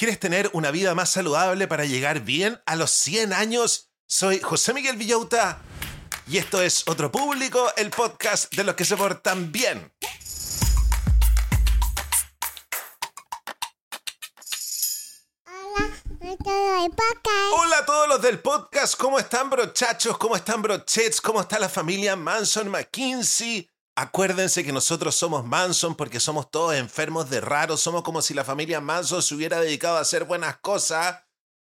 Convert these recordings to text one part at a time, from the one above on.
¿Quieres tener una vida más saludable para llegar bien a los 100 años? Soy José Miguel Villauta y esto es Otro Público, el podcast de los que se portan bien. Hola a todos los del podcast, ¿cómo están brochachos? ¿Cómo están brochets? ¿Cómo está la familia Manson McKinsey? Acuérdense que nosotros somos Manson porque somos todos enfermos de raro, somos como si la familia Manson se hubiera dedicado a hacer buenas cosas.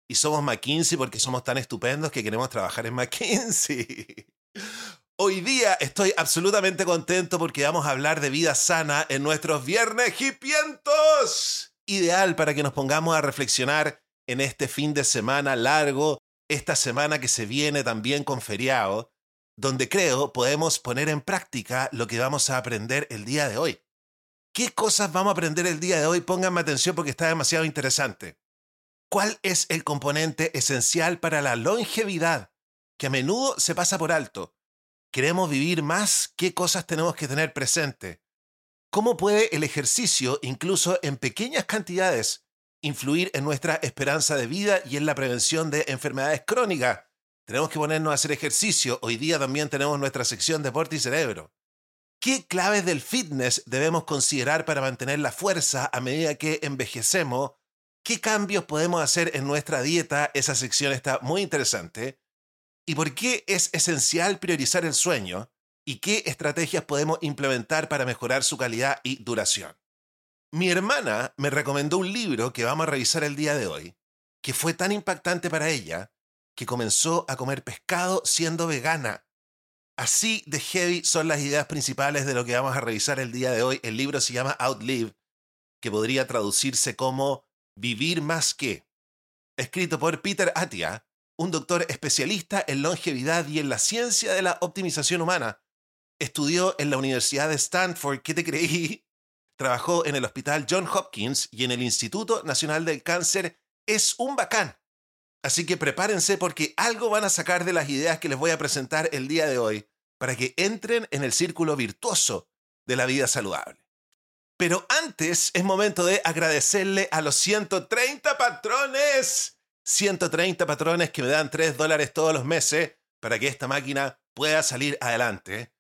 Y somos McKinsey porque somos tan estupendos que queremos trabajar en McKinsey. Hoy día estoy absolutamente contento porque vamos a hablar de vida sana en nuestros viernes hipientos. Ideal para que nos pongamos a reflexionar en este fin de semana largo, esta semana que se viene también con feriado donde creo podemos poner en práctica lo que vamos a aprender el día de hoy. ¿Qué cosas vamos a aprender el día de hoy? Pónganme atención porque está demasiado interesante. ¿Cuál es el componente esencial para la longevidad que a menudo se pasa por alto? ¿Queremos vivir más? ¿Qué cosas tenemos que tener presente? ¿Cómo puede el ejercicio, incluso en pequeñas cantidades, influir en nuestra esperanza de vida y en la prevención de enfermedades crónicas? Tenemos que ponernos a hacer ejercicio. Hoy día también tenemos nuestra sección Deporte y Cerebro. ¿Qué claves del fitness debemos considerar para mantener la fuerza a medida que envejecemos? ¿Qué cambios podemos hacer en nuestra dieta? Esa sección está muy interesante. ¿Y por qué es esencial priorizar el sueño? ¿Y qué estrategias podemos implementar para mejorar su calidad y duración? Mi hermana me recomendó un libro que vamos a revisar el día de hoy, que fue tan impactante para ella que comenzó a comer pescado siendo vegana. Así de heavy son las ideas principales de lo que vamos a revisar el día de hoy. El libro se llama Outlive, que podría traducirse como Vivir más que. Escrito por Peter Atia, un doctor especialista en longevidad y en la ciencia de la optimización humana. Estudió en la Universidad de Stanford, ¿qué te creí? Trabajó en el Hospital John Hopkins y en el Instituto Nacional del Cáncer. Es un bacán. Así que prepárense porque algo van a sacar de las ideas que les voy a presentar el día de hoy para que entren en el círculo virtuoso de la vida saludable. Pero antes es momento de agradecerle a los 130 patrones. 130 patrones que me dan 3 dólares todos los meses para que esta máquina pueda salir adelante.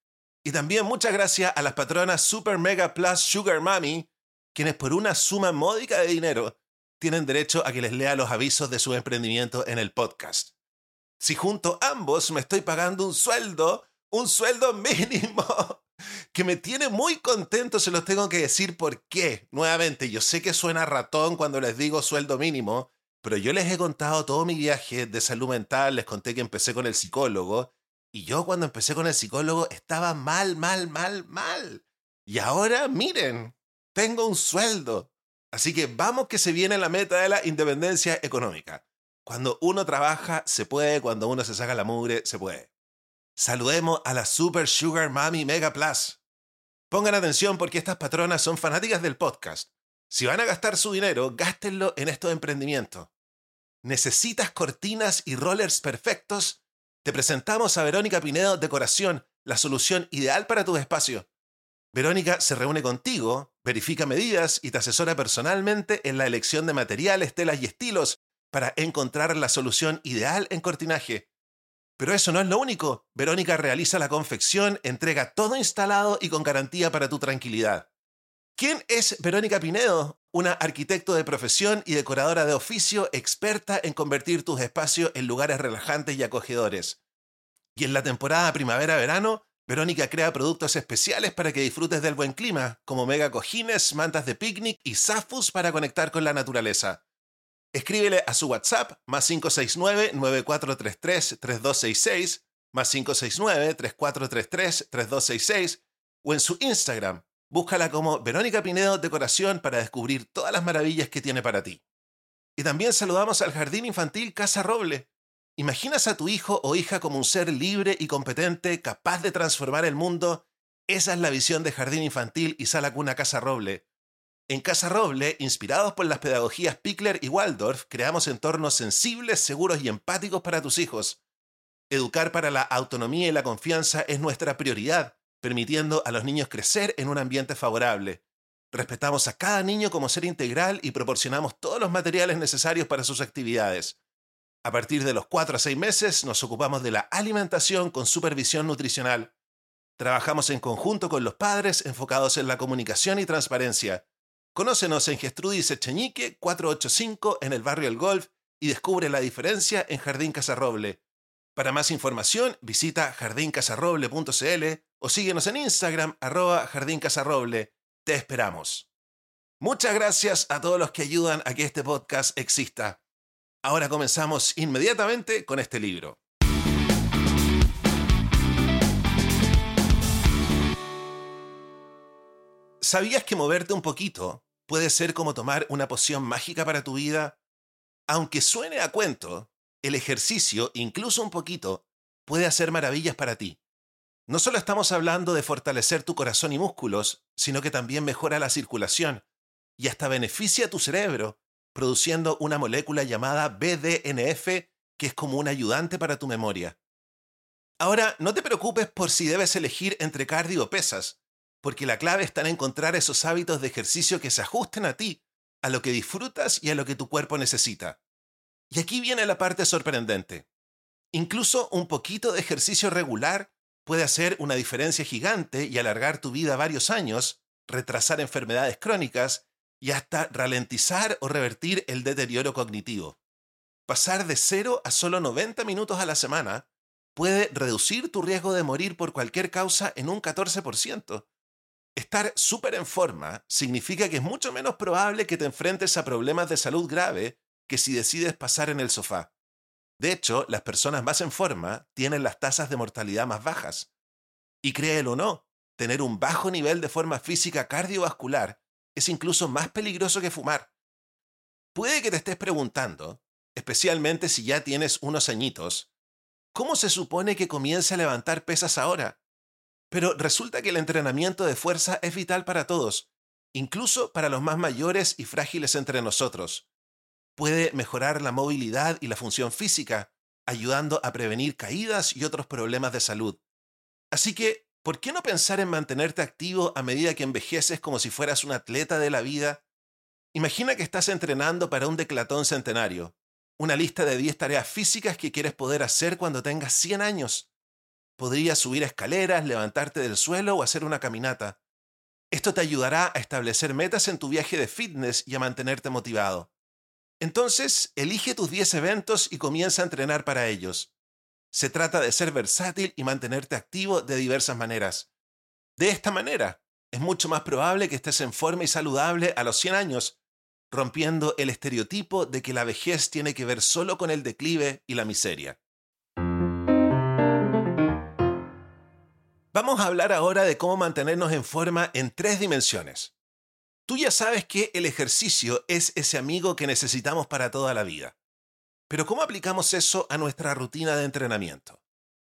Y también muchas gracias a las patronas Super Mega Plus Sugar Mami, quienes por una suma módica de dinero tienen derecho a que les lea los avisos de su emprendimiento en el podcast. Si junto a ambos me estoy pagando un sueldo, un sueldo mínimo, que me tiene muy contento, se los tengo que decir por qué. Nuevamente, yo sé que suena ratón cuando les digo sueldo mínimo, pero yo les he contado todo mi viaje de salud mental, les conté que empecé con el psicólogo, y yo cuando empecé con el psicólogo estaba mal, mal, mal, mal. Y ahora, miren, tengo un sueldo. Así que vamos que se viene la meta de la independencia económica. Cuando uno trabaja, se puede, cuando uno se saca la mugre, se puede. Saludemos a la Super Sugar Mami Mega Plus. Pongan atención porque estas patronas son fanáticas del podcast. Si van a gastar su dinero, gástenlo en estos emprendimientos. ¿Necesitas cortinas y rollers perfectos? Te presentamos a Verónica Pinedo Decoración, la solución ideal para tu espacio. Verónica se reúne contigo, verifica medidas y te asesora personalmente en la elección de materiales, telas y estilos para encontrar la solución ideal en cortinaje. Pero eso no es lo único. Verónica realiza la confección, entrega todo instalado y con garantía para tu tranquilidad. ¿Quién es Verónica Pinedo? Una arquitecto de profesión y decoradora de oficio experta en convertir tus espacios en lugares relajantes y acogedores. Y en la temporada primavera-verano Verónica crea productos especiales para que disfrutes del buen clima, como mega cojines, mantas de picnic y zafus para conectar con la naturaleza. Escríbele a su WhatsApp más 569-9433-3266, más 569-3433-3266, o en su Instagram. Búscala como Verónica Pinedo Decoración para descubrir todas las maravillas que tiene para ti. Y también saludamos al Jardín Infantil Casa Roble, ¿Imaginas a tu hijo o hija como un ser libre y competente, capaz de transformar el mundo? Esa es la visión de Jardín Infantil y Sala Cuna Casa Roble. En Casa Roble, inspirados por las pedagogías Pickler y Waldorf, creamos entornos sensibles, seguros y empáticos para tus hijos. Educar para la autonomía y la confianza es nuestra prioridad, permitiendo a los niños crecer en un ambiente favorable. Respetamos a cada niño como ser integral y proporcionamos todos los materiales necesarios para sus actividades. A partir de los 4 a 6 meses nos ocupamos de la alimentación con supervisión nutricional. Trabajamos en conjunto con los padres enfocados en la comunicación y transparencia. Conócenos en Gestrudis Echeñique 485 en el barrio El Golf y descubre la diferencia en Jardín Casarroble. Para más información visita jardincasarroble.cl o síguenos en Instagram arroba jardincasarroble. Te esperamos. Muchas gracias a todos los que ayudan a que este podcast exista. Ahora comenzamos inmediatamente con este libro. ¿Sabías que moverte un poquito puede ser como tomar una poción mágica para tu vida? Aunque suene a cuento, el ejercicio, incluso un poquito, puede hacer maravillas para ti. No solo estamos hablando de fortalecer tu corazón y músculos, sino que también mejora la circulación y hasta beneficia a tu cerebro, produciendo una molécula llamada BDNF que es como un ayudante para tu memoria. Ahora, no te preocupes por si debes elegir entre cardio o pesas, porque la clave está en encontrar esos hábitos de ejercicio que se ajusten a ti, a lo que disfrutas y a lo que tu cuerpo necesita. Y aquí viene la parte sorprendente. Incluso un poquito de ejercicio regular puede hacer una diferencia gigante y alargar tu vida varios años, retrasar enfermedades crónicas y hasta ralentizar o revertir el deterioro cognitivo. Pasar de 0 a solo 90 minutos a la semana puede reducir tu riesgo de morir por cualquier causa en un 14%. Estar súper en forma significa que es mucho menos probable que te enfrentes a problemas de salud grave que si decides pasar en el sofá. De hecho, las personas más en forma tienen las tasas de mortalidad más bajas. Y créelo o no, tener un bajo nivel de forma física cardiovascular es incluso más peligroso que fumar. Puede que te estés preguntando, especialmente si ya tienes unos añitos, ¿cómo se supone que comience a levantar pesas ahora? Pero resulta que el entrenamiento de fuerza es vital para todos, incluso para los más mayores y frágiles entre nosotros. Puede mejorar la movilidad y la función física, ayudando a prevenir caídas y otros problemas de salud. Así que ¿por qué no pensar en mantenerte activo a medida que envejeces como si fueras un atleta de la vida? Imagina que estás entrenando para un declatón centenario, una lista de 10 tareas físicas que quieres poder hacer cuando tengas 100 años. Podrías subir escaleras, levantarte del suelo o hacer una caminata. Esto te ayudará a establecer metas en tu viaje de fitness y a mantenerte motivado. Entonces, elige tus 10 eventos y comienza a entrenar para ellos. Se trata de ser versátil y mantenerte activo de diversas maneras. De esta manera, es mucho más probable que estés en forma y saludable a los 100 años, rompiendo el estereotipo de que la vejez tiene que ver solo con el declive y la miseria. Vamos a hablar ahora de cómo mantenernos en forma en tres dimensiones. Tú ya sabes que el ejercicio es ese amigo que necesitamos para toda la vida. Pero ¿cómo aplicamos eso a nuestra rutina de entrenamiento?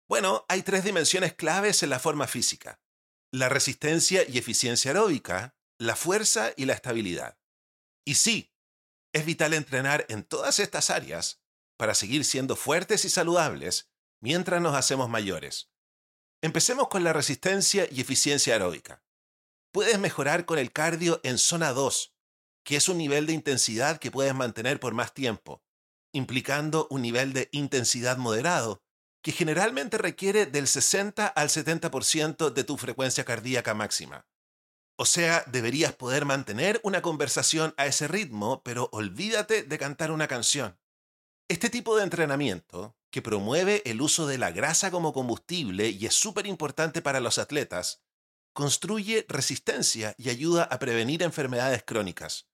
Bueno, hay tres dimensiones claves en la forma física. La resistencia y eficiencia aeróbica, la fuerza y la estabilidad. Y sí, es vital entrenar en todas estas áreas para seguir siendo fuertes y saludables mientras nos hacemos mayores. Empecemos con la resistencia y eficiencia aeróbica. Puedes mejorar con el cardio en zona 2, que es un nivel de intensidad que puedes mantener por más tiempo, implicando un nivel de intensidad moderado, que generalmente requiere del 60 al 70% de tu frecuencia cardíaca máxima. O sea, deberías poder mantener una conversación a ese ritmo, pero olvídate de cantar una canción. Este tipo de entrenamiento, que promueve el uso de la grasa como combustible y es súper importante para los atletas, construye resistencia y ayuda a prevenir enfermedades crónicas.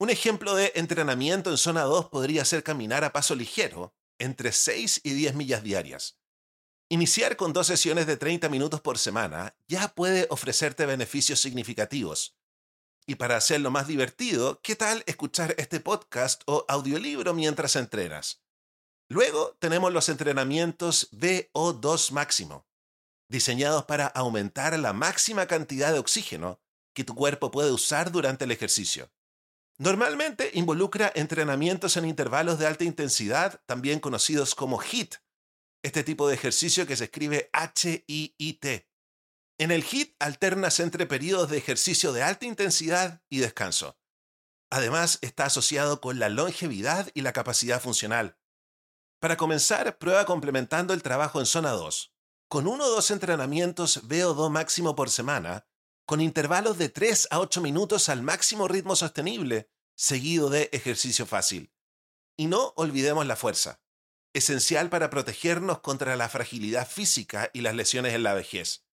Un ejemplo de entrenamiento en zona 2 podría ser caminar a paso ligero, entre 6 y 10 millas diarias. Iniciar con dos sesiones de 30 minutos por semana ya puede ofrecerte beneficios significativos. Y para hacerlo más divertido, ¿qué tal escuchar este podcast o audiolibro mientras entrenas? Luego tenemos los entrenamientos VO2 máximo, diseñados para aumentar la máxima cantidad de oxígeno que tu cuerpo puede usar durante el ejercicio. Normalmente involucra entrenamientos en intervalos de alta intensidad, también conocidos como HIIT, este tipo de ejercicio que se escribe H-I-I-T. En el HIT alternas entre periodos de ejercicio de alta intensidad y descanso. Además, está asociado con la longevidad y la capacidad funcional. Para comenzar, prueba complementando el trabajo en zona 2, con uno o dos entrenamientos VO2 máximo por semana, con intervalos de 3 a 8 minutos al máximo ritmo sostenible, seguido de ejercicio fácil. Y no olvidemos la fuerza, esencial para protegernos contra la fragilidad física y las lesiones en la vejez.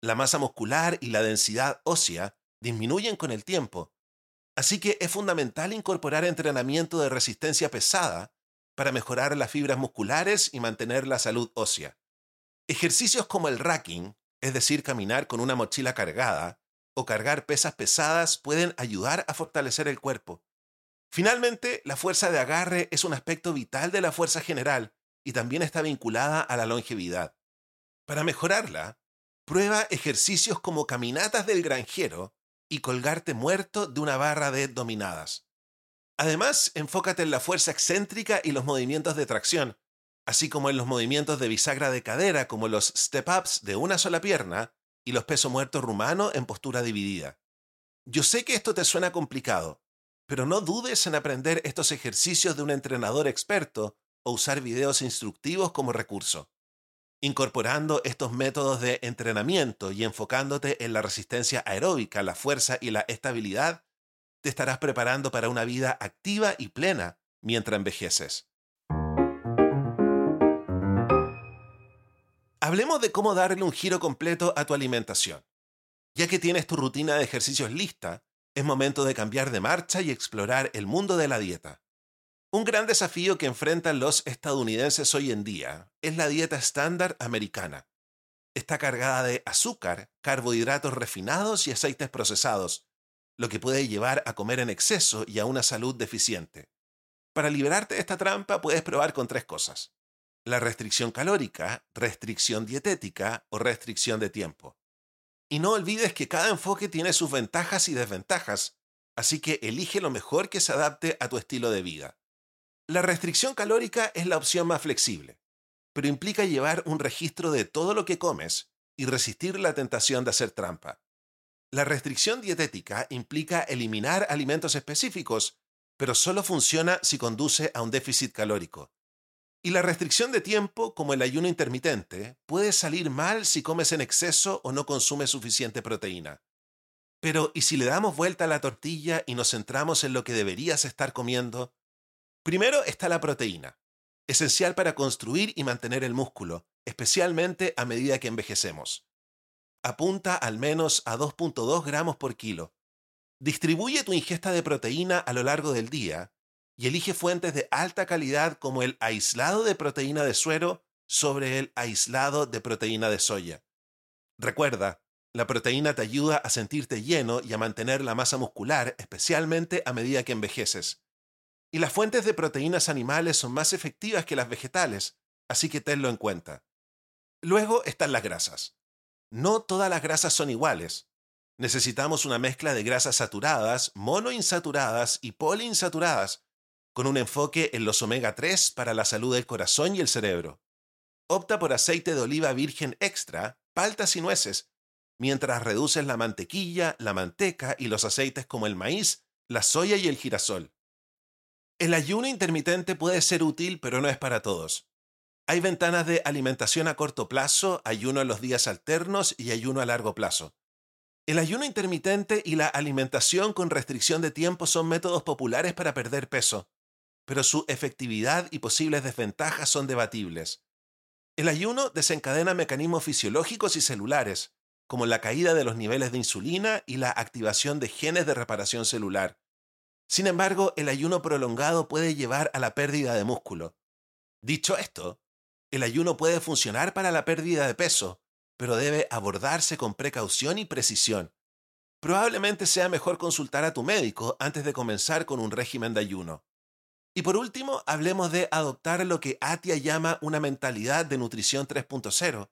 La masa muscular y la densidad ósea disminuyen con el tiempo, así que es fundamental incorporar entrenamiento de resistencia pesada para mejorar las fibras musculares y mantener la salud ósea. Ejercicios como el racking, es decir, caminar con una mochila cargada, o cargar pesas pesadas pueden ayudar a fortalecer el cuerpo. Finalmente, la fuerza de agarre es un aspecto vital de la fuerza general y también está vinculada a la longevidad. Para mejorarla, prueba ejercicios como caminatas del granjero y colgarte muerto de una barra de dominadas. Además, enfócate en la fuerza excéntrica y los movimientos de tracción, así como en los movimientos de bisagra de cadera como los step-ups de una sola pierna y los peso muertos rumanos en postura dividida. Yo sé que esto te suena complicado, pero no dudes en aprender estos ejercicios de un entrenador experto o usar videos instructivos como recurso. Incorporando estos métodos de entrenamiento y enfocándote en la resistencia aeróbica, la fuerza y la estabilidad, te estarás preparando para una vida activa y plena mientras envejeces. Hablemos de cómo darle un giro completo a tu alimentación. Ya que tienes tu rutina de ejercicios lista, es momento de cambiar de marcha y explorar el mundo de la dieta. Un gran desafío que enfrentan los estadounidenses hoy en día es la dieta estándar americana. Está cargada de azúcar, carbohidratos refinados y aceites procesados, lo que puede llevar a comer en exceso y a una salud deficiente. Para liberarte de esta trampa puedes probar con tres cosas. La restricción calórica, restricción dietética o restricción de tiempo. Y no olvides que cada enfoque tiene sus ventajas y desventajas, así que elige lo mejor que se adapte a tu estilo de vida. La restricción calórica es la opción más flexible, pero implica llevar un registro de todo lo que comes y resistir la tentación de hacer trampa. La restricción dietética implica eliminar alimentos específicos, pero solo funciona si conduce a un déficit calórico. Y la restricción de tiempo, como el ayuno intermitente, puede salir mal si comes en exceso o no consumes suficiente proteína. Pero, ¿y si le damos vuelta a la tortilla y nos centramos en lo que deberías estar comiendo? Primero está la proteína, esencial para construir y mantener el músculo, especialmente a medida que envejecemos. Apunta al menos a 2.2 gramos por kilo. Distribuye tu ingesta de proteína a lo largo del día y elige fuentes de alta calidad como el aislado de proteína de suero sobre el aislado de proteína de soya. Recuerda, la proteína te ayuda a sentirte lleno y a mantener la masa muscular, especialmente a medida que envejeces. Y las fuentes de proteínas animales son más efectivas que las vegetales, así que tenlo en cuenta. Luego están las grasas. No todas las grasas son iguales. Necesitamos una mezcla de grasas saturadas, monoinsaturadas y poliinsaturadas con un enfoque en los omega 3 para la salud del corazón y el cerebro. Opta por aceite de oliva virgen extra, paltas y nueces, mientras reduces la mantequilla, la manteca y los aceites como el maíz, la soya y el girasol. El ayuno intermitente puede ser útil, pero no es para todos. Hay ventanas de alimentación a corto plazo, ayuno en los días alternos y ayuno a largo plazo. El ayuno intermitente y la alimentación con restricción de tiempo son métodos populares para perder peso pero su efectividad y posibles desventajas son debatibles. El ayuno desencadena mecanismos fisiológicos y celulares, como la caída de los niveles de insulina y la activación de genes de reparación celular. Sin embargo, el ayuno prolongado puede llevar a la pérdida de músculo. Dicho esto, el ayuno puede funcionar para la pérdida de peso, pero debe abordarse con precaución y precisión. Probablemente sea mejor consultar a tu médico antes de comenzar con un régimen de ayuno. Y por último, hablemos de adoptar lo que Atia llama una mentalidad de nutrición 3.0.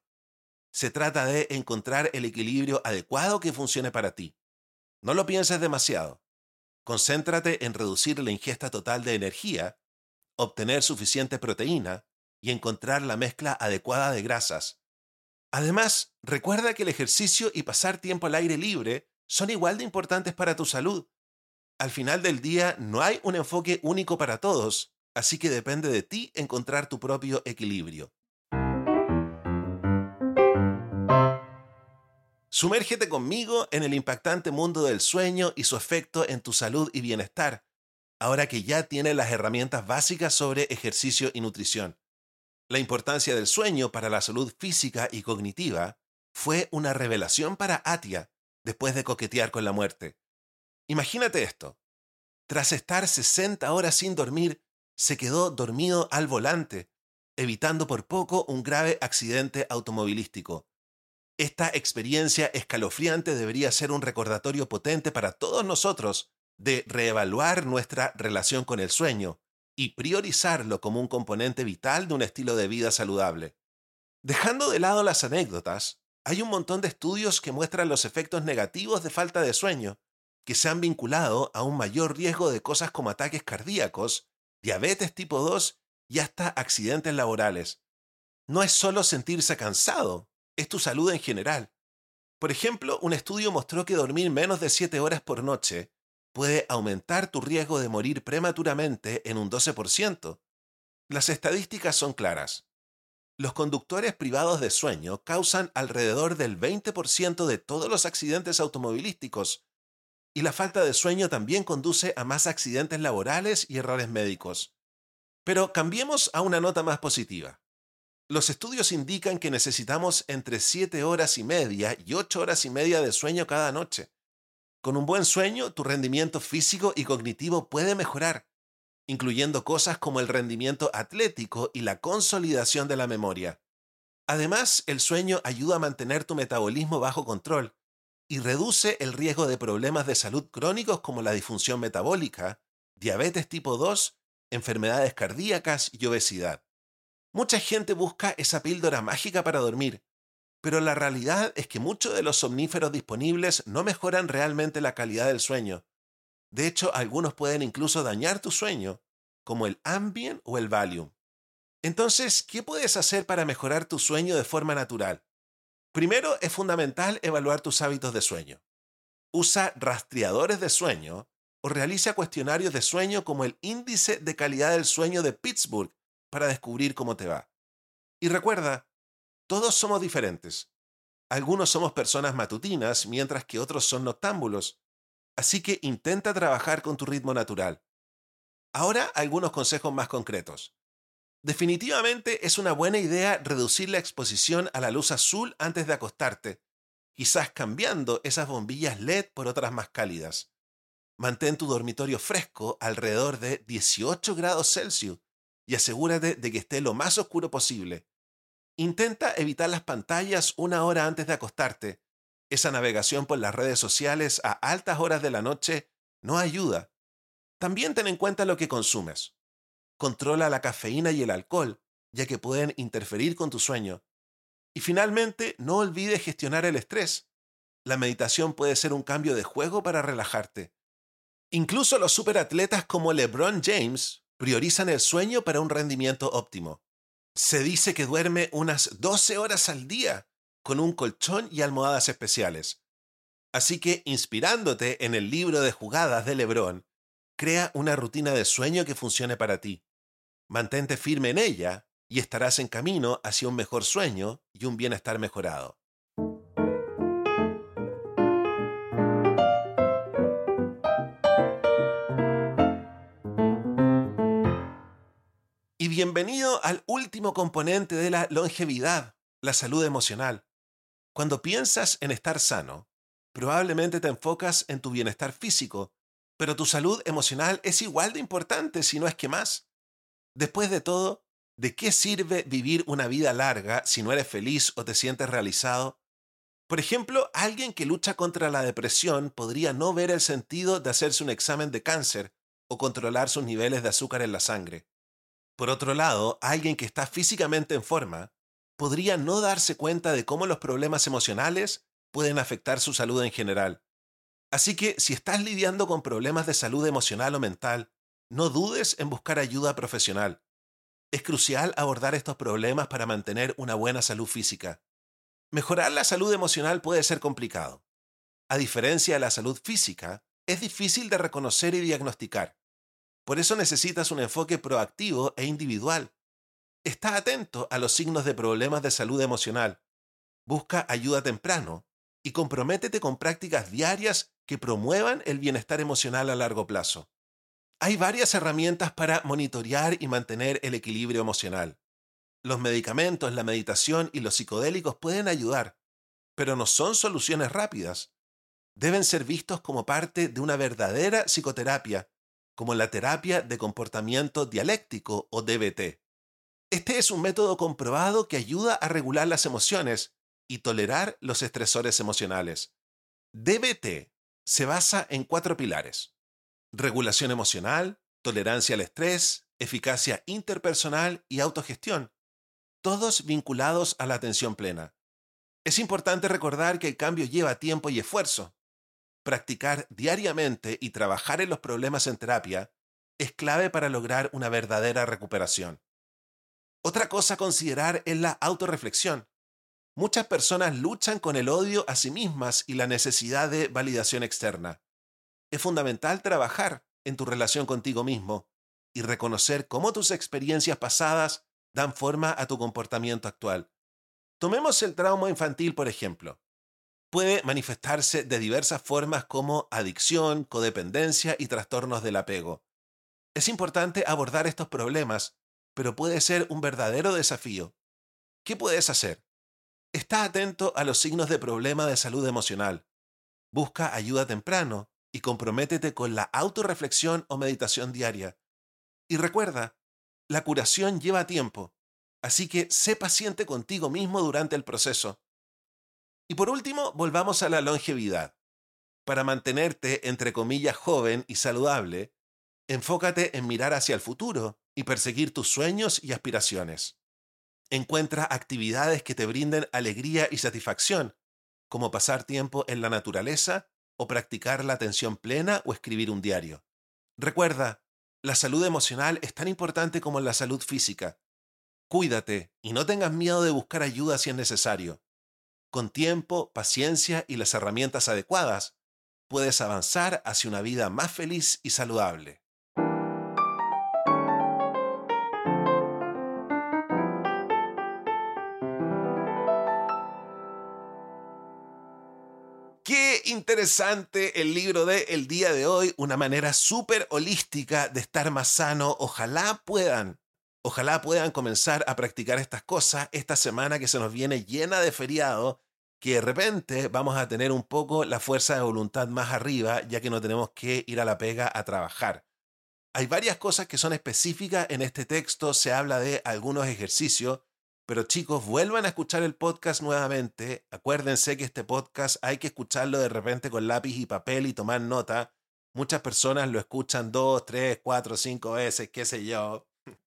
Se trata de encontrar el equilibrio adecuado que funcione para ti. No lo pienses demasiado. Concéntrate en reducir la ingesta total de energía, obtener suficiente proteína y encontrar la mezcla adecuada de grasas. Además, recuerda que el ejercicio y pasar tiempo al aire libre son igual de importantes para tu salud. Al final del día no hay un enfoque único para todos, así que depende de ti encontrar tu propio equilibrio. Sumérgete conmigo en el impactante mundo del sueño y su efecto en tu salud y bienestar, ahora que ya tienes las herramientas básicas sobre ejercicio y nutrición. La importancia del sueño para la salud física y cognitiva fue una revelación para Atia después de coquetear con la muerte. Imagínate esto. Tras estar 60 horas sin dormir, se quedó dormido al volante, evitando por poco un grave accidente automovilístico. Esta experiencia escalofriante debería ser un recordatorio potente para todos nosotros de reevaluar nuestra relación con el sueño y priorizarlo como un componente vital de un estilo de vida saludable. Dejando de lado las anécdotas, hay un montón de estudios que muestran los efectos negativos de falta de sueño, que se han vinculado a un mayor riesgo de cosas como ataques cardíacos, diabetes tipo 2 y hasta accidentes laborales. No es solo sentirse cansado, es tu salud en general. Por ejemplo, un estudio mostró que dormir menos de 7 horas por noche puede aumentar tu riesgo de morir prematuramente en un 12%. Las estadísticas son claras. Los conductores privados de sueño causan alrededor del 20% de todos los accidentes automovilísticos, y la falta de sueño también conduce a más accidentes laborales y errores médicos. Pero cambiemos a una nota más positiva. Los estudios indican que necesitamos entre 7 horas y media y 8 horas y media de sueño cada noche. Con un buen sueño, tu rendimiento físico y cognitivo puede mejorar, incluyendo cosas como el rendimiento atlético y la consolidación de la memoria. Además, el sueño ayuda a mantener tu metabolismo bajo control y reduce el riesgo de problemas de salud crónicos como la disfunción metabólica, diabetes tipo 2, enfermedades cardíacas y obesidad. Mucha gente busca esa píldora mágica para dormir, pero la realidad es que muchos de los somníferos disponibles no mejoran realmente la calidad del sueño. De hecho, algunos pueden incluso dañar tu sueño, como el Ambien o el Valium. Entonces, ¿qué puedes hacer para mejorar tu sueño de forma natural? Primero, es fundamental evaluar tus hábitos de sueño. Usa rastreadores de sueño o realiza cuestionarios de sueño como el Índice de Calidad del Sueño de Pittsburgh para descubrir cómo te va. Y recuerda, todos somos diferentes. Algunos somos personas matutinas, mientras que otros son noctámbulos. Así que intenta trabajar con tu ritmo natural. Ahora algunos consejos más concretos. Definitivamente es una buena idea reducir la exposición a la luz azul antes de acostarte, quizás cambiando esas bombillas LED por otras más cálidas. Mantén tu dormitorio fresco alrededor de 18 grados Celsius y asegúrate de que esté lo más oscuro posible. Intenta evitar las pantallas una hora antes de acostarte. Esa navegación por las redes sociales a altas horas de la noche no ayuda. También ten en cuenta lo que consumes. Controla la cafeína y el alcohol, ya que pueden interferir con tu sueño. Y finalmente, no olvides gestionar el estrés. La meditación puede ser un cambio de juego para relajarte. Incluso los superatletas como LeBron James priorizan el sueño para un rendimiento óptimo. Se dice que duerme unas 12 horas al día con un colchón y almohadas especiales. Así que, inspirándote en el libro de jugadas de Lebron, crea una rutina de sueño que funcione para ti. Mantente firme en ella y estarás en camino hacia un mejor sueño y un bienestar mejorado. Y bienvenido al último componente de la longevidad, la salud emocional. Cuando piensas en estar sano, probablemente te enfocas en tu bienestar físico, pero tu salud emocional es igual de importante, si no es que más. Después de todo, ¿de qué sirve vivir una vida larga si no eres feliz o te sientes realizado? Por ejemplo, alguien que lucha contra la depresión podría no ver el sentido de hacerse un examen de cáncer o controlar sus niveles de azúcar en la sangre. Por otro lado, alguien que está físicamente en forma podría no darse cuenta de cómo los problemas emocionales pueden afectar su salud en general. Así que si estás lidiando con problemas de salud emocional o mental, no dudes en buscar ayuda profesional. Es crucial abordar estos problemas para mantener una buena salud física. Mejorar la salud emocional puede ser complicado. A diferencia de la salud física, es difícil de reconocer y diagnosticar. Por eso necesitas un enfoque proactivo e individual. Está atento a los signos de problemas de salud emocional. Busca ayuda temprano y comprométete con prácticas diarias que promuevan el bienestar emocional a largo plazo. Hay varias herramientas para monitorear y mantener el equilibrio emocional. Los medicamentos, la meditación y los psicodélicos pueden ayudar, pero no son soluciones rápidas. Deben ser vistos como parte de una verdadera psicoterapia, como la terapia de comportamiento dialéctico o DBT. Este es un método comprobado que ayuda a regular las emociones y tolerar los estresores emocionales. DBT se basa en cuatro pilares. Regulación emocional, tolerancia al estrés, eficacia interpersonal y autogestión, todos vinculados a la atención plena. Es importante recordar que el cambio lleva tiempo y esfuerzo. Practicar diariamente y trabajar en los problemas en terapia es clave para lograr una verdadera recuperación. Otra cosa a considerar es la autorreflexión. Muchas personas luchan con el odio a sí mismas y la necesidad de validación externa. Es fundamental trabajar en tu relación contigo mismo y reconocer cómo tus experiencias pasadas dan forma a tu comportamiento actual. Tomemos el trauma infantil, por ejemplo. Puede manifestarse de diversas formas como adicción, codependencia y trastornos del apego. Es importante abordar estos problemas, pero puede ser un verdadero desafío. ¿Qué puedes hacer? Está atento a los signos de problema de salud emocional. Busca ayuda temprano y comprométete con la autorreflexión o meditación diaria. Y recuerda, la curación lleva tiempo, así que sé paciente contigo mismo durante el proceso. Y por último, volvamos a la longevidad. Para mantenerte, entre comillas, joven y saludable, enfócate en mirar hacia el futuro y perseguir tus sueños y aspiraciones. Encuentra actividades que te brinden alegría y satisfacción, como pasar tiempo en la naturaleza o practicar la atención plena o escribir un diario. Recuerda, la salud emocional es tan importante como la salud física. Cuídate y no tengas miedo de buscar ayuda si es necesario. Con tiempo, paciencia y las herramientas adecuadas, puedes avanzar hacia una vida más feliz y saludable. Interesante el libro de el día de hoy, una manera súper holística de estar más sano. Ojalá puedan, ojalá puedan comenzar a practicar estas cosas esta semana que se nos viene llena de feriado, que de repente vamos a tener un poco la fuerza de voluntad más arriba, ya que no tenemos que ir a la pega a trabajar. Hay varias cosas que son específicas en este texto, se habla de algunos ejercicios pero chicos, vuelvan a escuchar el podcast nuevamente. Acuérdense que este podcast hay que escucharlo de repente con lápiz y papel y tomar nota. Muchas personas lo escuchan dos, tres, cuatro, cinco veces, qué sé yo.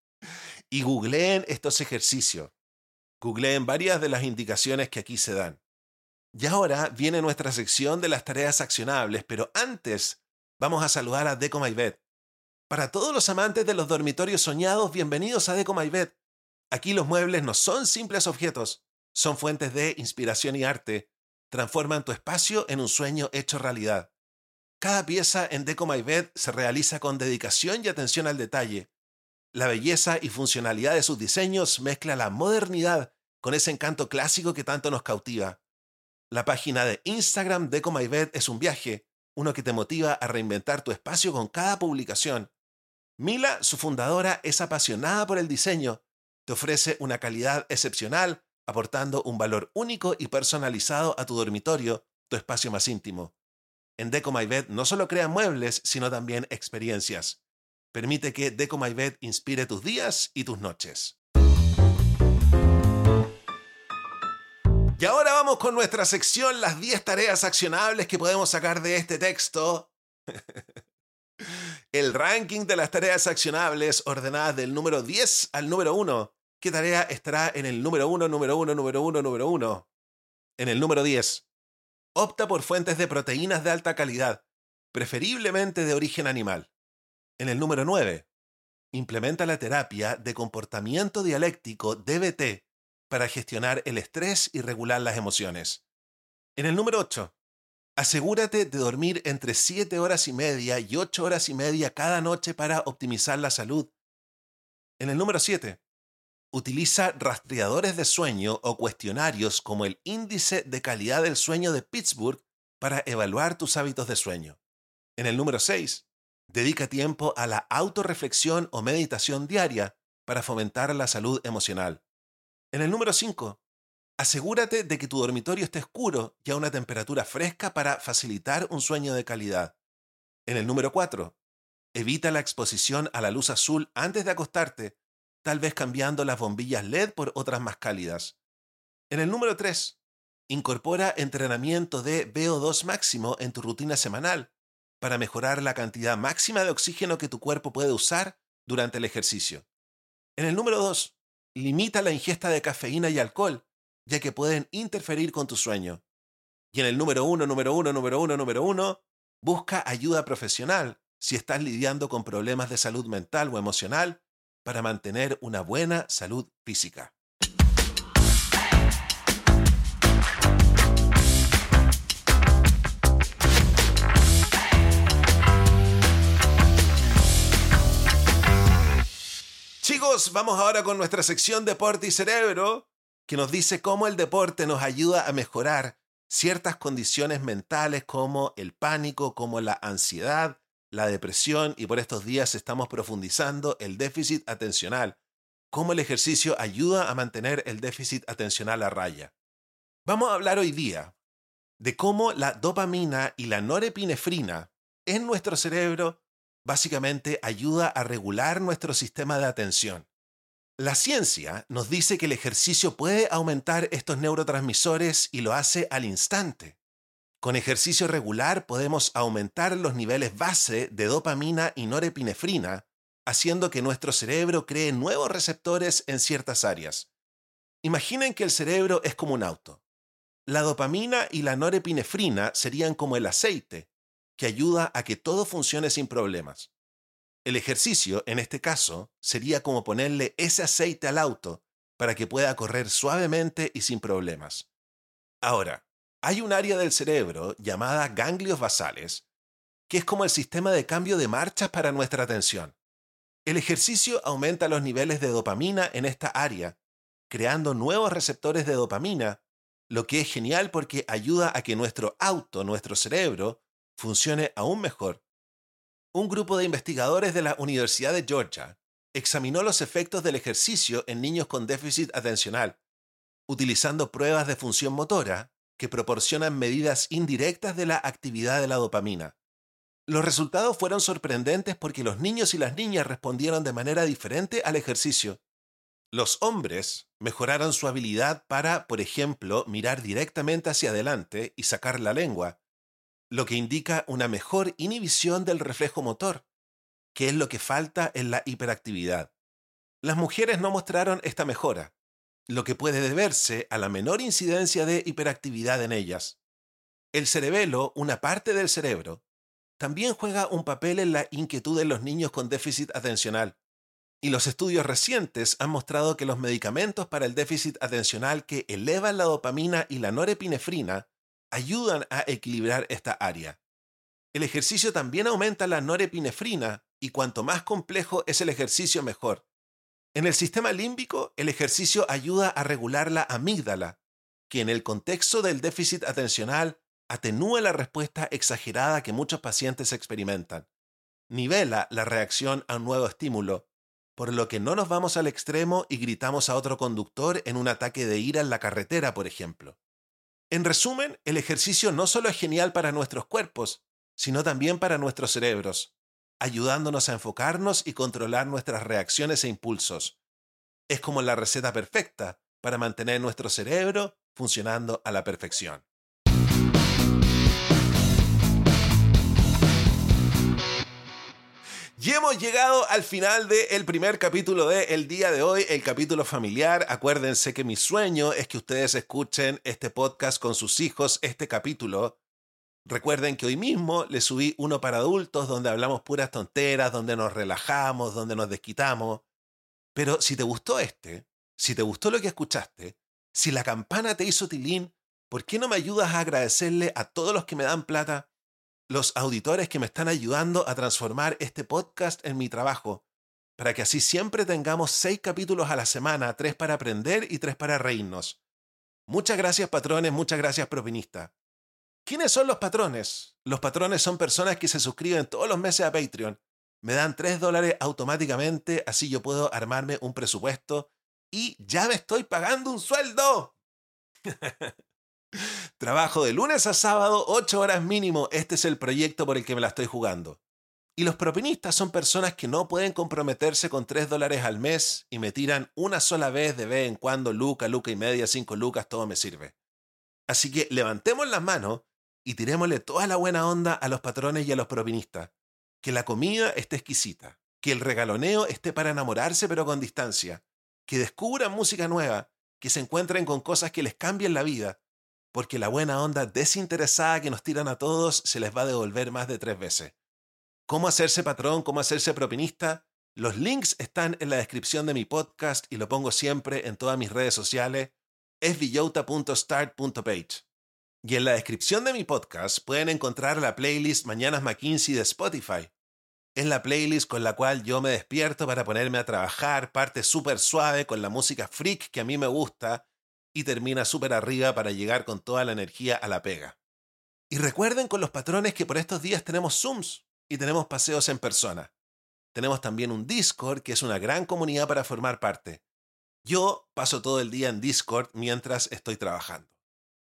Y googleen estos ejercicios. Googleen varias de las indicaciones que aquí se dan. Y ahora viene nuestra sección de las tareas accionables, pero antes vamos a saludar a Deco Para todos los amantes de los dormitorios soñados, bienvenidos a Deco Aquí los muebles no son simples objetos, son fuentes de inspiración y arte. Transforman tu espacio en un sueño hecho realidad. Cada pieza en Deco My Bed se realiza con dedicación y atención al detalle. La belleza y funcionalidad de sus diseños mezcla la modernidad con ese encanto clásico que tanto nos cautiva. La página de Instagram Deco My Bed es un viaje, uno que te motiva a reinventar tu espacio con cada publicación. Mila, su fundadora, es apasionada por el diseño te ofrece una calidad excepcional, aportando un valor único y personalizado a tu dormitorio, tu espacio más íntimo. En Deco My Bed no solo crea muebles, sino también experiencias. Permite que Deco My Bed inspire tus días y tus noches. Y ahora vamos con nuestra sección, las 10 tareas accionables que podemos sacar de este texto. El ranking de las tareas accionables ordenadas del número 10 al número 1 ¿Qué tarea estará en el número uno, número uno, número uno, número uno? En el número 10. Opta por fuentes de proteínas de alta calidad, preferiblemente de origen animal. En el número 9. Implementa la terapia de comportamiento dialéctico DBT para gestionar el estrés y regular las emociones. En el número 8, asegúrate de dormir entre 7 horas y media y 8 horas y media cada noche para optimizar la salud. En el número 7, utiliza rastreadores de sueño o cuestionarios como el Índice de Calidad del Sueño de Pittsburgh para evaluar tus hábitos de sueño. En el número 6, dedica tiempo a la autorreflexión o meditación diaria para fomentar la salud emocional. En el número 5, asegúrate de que tu dormitorio esté oscuro y a una temperatura fresca para facilitar un sueño de calidad. En el número 4, evita la exposición a la luz azul antes de acostarte, tal vez cambiando las bombillas LED por otras más cálidas. En el número 3, incorpora entrenamiento de VO2 máximo en tu rutina semanal para mejorar la cantidad máxima de oxígeno que tu cuerpo puede usar durante el ejercicio. En el número 2, limita la ingesta de cafeína y alcohol, ya que pueden interferir con tu sueño. Y en el número 1, número 1, número 1, número 1, busca ayuda profesional si estás lidiando con problemas de salud mental o emocional para mantener una buena salud física. Chicos, vamos ahora con nuestra sección Deporte y Cerebro, que nos dice cómo el deporte nos ayuda a mejorar ciertas condiciones mentales como el pánico, como la ansiedad, la depresión y por estos días estamos profundizando el déficit atencional, cómo el ejercicio ayuda a mantener el déficit atencional a raya. Vamos a hablar hoy día de cómo la dopamina y la norepinefrina en nuestro cerebro básicamente ayuda a regular nuestro sistema de atención. La ciencia nos dice que el ejercicio puede aumentar estos neurotransmisores y lo hace al instante. Con ejercicio regular podemos aumentar los niveles base de dopamina y norepinefrina, haciendo que nuestro cerebro cree nuevos receptores en ciertas áreas. Imaginen que el cerebro es como un auto. La dopamina y la norepinefrina serían como el aceite, que ayuda a que todo funcione sin problemas. El ejercicio, en este caso, sería como ponerle ese aceite al auto para que pueda correr suavemente y sin problemas. Ahora, hay un área del cerebro llamada ganglios basales, que es como el sistema de cambio de marchas para nuestra atención. El ejercicio aumenta los niveles de dopamina en esta área, creando nuevos receptores de dopamina, lo que es genial porque ayuda a que nuestro auto, nuestro cerebro, funcione aún mejor, un grupo de investigadores de la Universidad de Georgia examinó los efectos del ejercicio en niños con déficit atencional, utilizando pruebas de función motora que proporcionan medidas indirectas de la actividad de la dopamina. Los resultados fueron sorprendentes porque los niños y las niñas respondieron de manera diferente al ejercicio. Los hombres mejoraron su habilidad para, por ejemplo, mirar directamente hacia adelante y sacar la lengua, lo que indica una mejor inhibición del reflejo motor, que es lo que falta en la hiperactividad. Las mujeres no mostraron esta mejora, lo que puede deberse a la menor incidencia de hiperactividad en ellas. El cerebelo, una parte del cerebro, también juega un papel en la inquietud de los niños con déficit atencional. Y los estudios recientes han mostrado que los medicamentos para el déficit atencional que elevan la dopamina y la norepinefrina ayudan a equilibrar esta área. El ejercicio también aumenta la norepinefrina y cuanto más complejo es el ejercicio mejor. En el sistema límbico, el ejercicio ayuda a regular la amígdala, que en el contexto del déficit atencional atenúa la respuesta exagerada que muchos pacientes experimentan. Nivela la reacción a un nuevo estímulo, por lo que no nos vamos al extremo y gritamos a otro conductor en un ataque de ira en la carretera, por ejemplo. En resumen, el ejercicio no solo es genial para nuestros cuerpos, sino también para nuestros cerebros, ayudándonos a enfocarnos y controlar nuestras reacciones e impulsos. Es como la receta perfecta para mantener nuestro cerebro funcionando a la perfección. Y hemos llegado al final del primer capítulo de el día de hoy, el capítulo familiar. Acuérdense que mi sueño es que ustedes escuchen este podcast con sus hijos, este capítulo. Recuerden que hoy mismo les subí uno para adultos donde hablamos puras tonteras, donde nos relajamos, donde nos desquitamos. Pero si te gustó este, Si te gustó lo que escuchaste, si la campana te hizo tilín, ¿por qué no me ayudas a agradecerle a todos los que me dan plata, los auditores que me están ayudando a transformar este podcast en mi trabajo, para que así siempre tengamos seis capítulos a la semana, tres para aprender y tres para reírnos? Muchas gracias patrones, muchas gracias propinistas. ¿Quiénes son los patrones? Los patrones son personas que se suscriben todos los meses a Patreon. Me dan 3 dólares automáticamente, así yo puedo armarme un presupuesto y ya me estoy pagando un sueldo. Trabajo de lunes a sábado, 8 horas mínimo. Este es el proyecto por el que me la estoy jugando. Y los propinistas son personas que no pueden comprometerse con 3 dólares al mes y me tiran una sola vez de vez en cuando, luca, luca y media, 5 lucas, todo me sirve. Así que levantemos las manos y tirémosle toda la buena onda a los patrones y a los propinistas. Que la comida esté exquisita, que el regaloneo esté para enamorarse pero con distancia, que descubran música nueva, que se encuentren con cosas que les cambien la vida, porque la buena onda desinteresada que nos tiran a todos se les va a devolver más de tres veces. ¿Cómo hacerse patrón? ¿Cómo hacerse propinista? Los links están en la descripción de mi podcast y lo pongo siempre en todas mis redes sociales. Es villota.start.page. Y en la descripción de mi podcast pueden encontrar la playlist Mañanas McKinsey de Spotify, es la playlist con la cual yo me despierto para ponerme a trabajar, parte súper suave con la música freak que a mí me gusta y termina súper arriba para llegar con toda la energía a la pega. Y recuerden con los patrones que por estos días tenemos Zooms y tenemos paseos en persona. Tenemos también un Discord que es una gran comunidad para formar parte. Yo paso todo el día en Discord mientras estoy trabajando.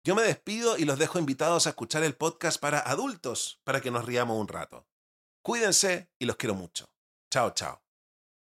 Yo me despido y los dejo invitados a escuchar el podcast para adultos para que nos riamos un rato. Cuídense y los quiero mucho. Chao, chao.